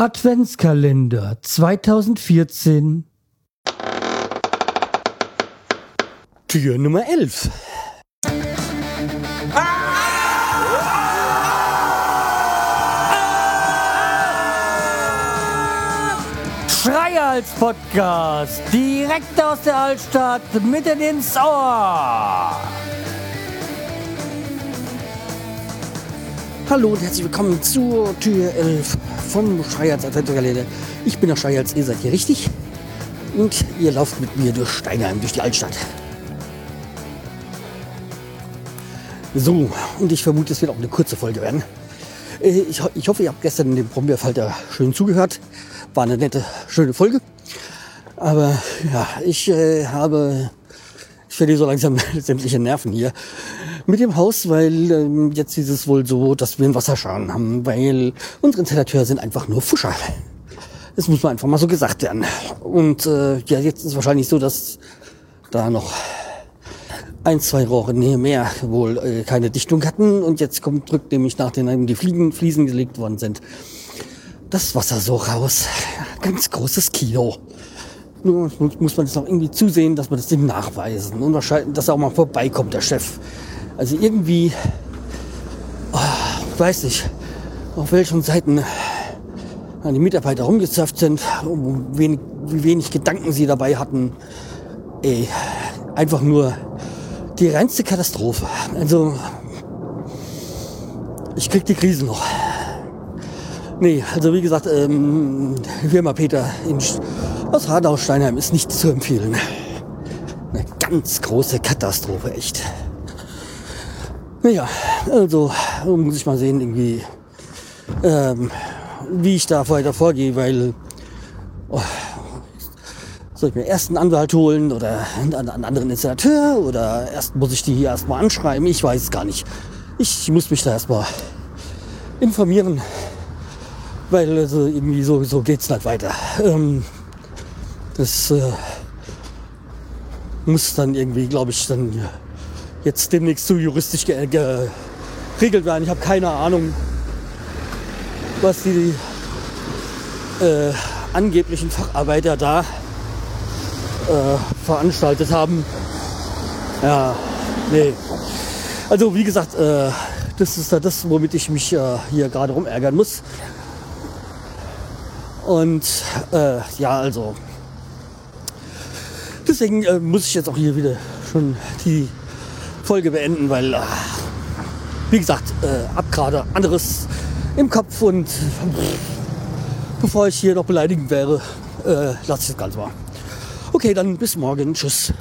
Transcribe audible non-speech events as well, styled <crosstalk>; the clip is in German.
Adventskalender 2014 Tür Nummer 11 Schreihals Podcast, direkt aus der Altstadt, mitten ins Ohr. Hallo und herzlich willkommen zur Tür 11 vom Schreihals Adventskalender. Ich bin der Schreihals, ihr seid hier richtig. Und ihr lauft mit mir durch Steinheim, durch die Altstadt. So, und ich vermute, es wird auch eine kurze Folge werden. Äh, Ich, ich hoffe, ihr habt gestern dem Brombeerfalter schön zugehört. War eine nette, schöne Folge. Aber ja, ich äh, habe, ich verliere so langsam <laughs> sämtliche Nerven hier mit dem Haus, weil ähm, jetzt ist es wohl so, dass wir einen Wasserschaden haben, weil unsere Installateure sind einfach nur Fuscher. Das muss man einfach mal so gesagt werden. Und äh, ja, jetzt ist es wahrscheinlich so, dass da noch ein, zwei Rohre Nähe mehr wohl äh, keine Dichtung hatten und jetzt kommt drückt nämlich nachdem die Fliegen, Fliesen gelegt worden sind, das Wasser so raus. Ganz großes Kino. Nur muss- man das noch irgendwie zusehen, dass man das Ding nachweisen und wahrscheinlich, dass auch mal vorbeikommt, der Chef. Also irgendwie, oh, ich weiß nicht, auf welchen Seiten die Mitarbeiter rumgezapft sind, wenig, wie wenig Gedanken sie dabei hatten. Ey, einfach nur die reinste Katastrophe. Also, ich krieg die Krise noch. Nee, also wie gesagt, ähm, Firma Peter in, Aus Radau-Steinheim ist nicht zu empfehlen. Eine ganz große Katastrophe, echt. Naja, also muss ich mal sehen, irgendwie, ähm, wie ich da weiter vorgehe, weil oh, soll ich mir erst einen Anwalt holen oder einen, einen anderen Installateur oder erst muss ich die hier erstmal anschreiben? Ich weiß es gar nicht. Ich muss mich da erstmal informieren, weil also irgendwie so, so geht's nicht weiter. Ähm, das äh, muss dann irgendwie, glaube ich, dann jetzt demnächst so juristisch ge ge geregelt werden. Ich habe keine Ahnung, was die äh, angeblichen Facharbeiter da äh, veranstaltet haben. Ja, nee. Also wie gesagt, äh, das ist ja das, womit ich mich äh, hier gerade rumärgern muss. Und äh, ja, also deswegen äh, muss ich jetzt auch hier wieder schon die Folge beenden, weil, äh, wie gesagt, äh, ab gerade anderes im Kopf und pff, bevor ich hier noch beleidigend wäre, äh, lasse ich das Ganze mal. Okay, dann bis morgen. Tschüss.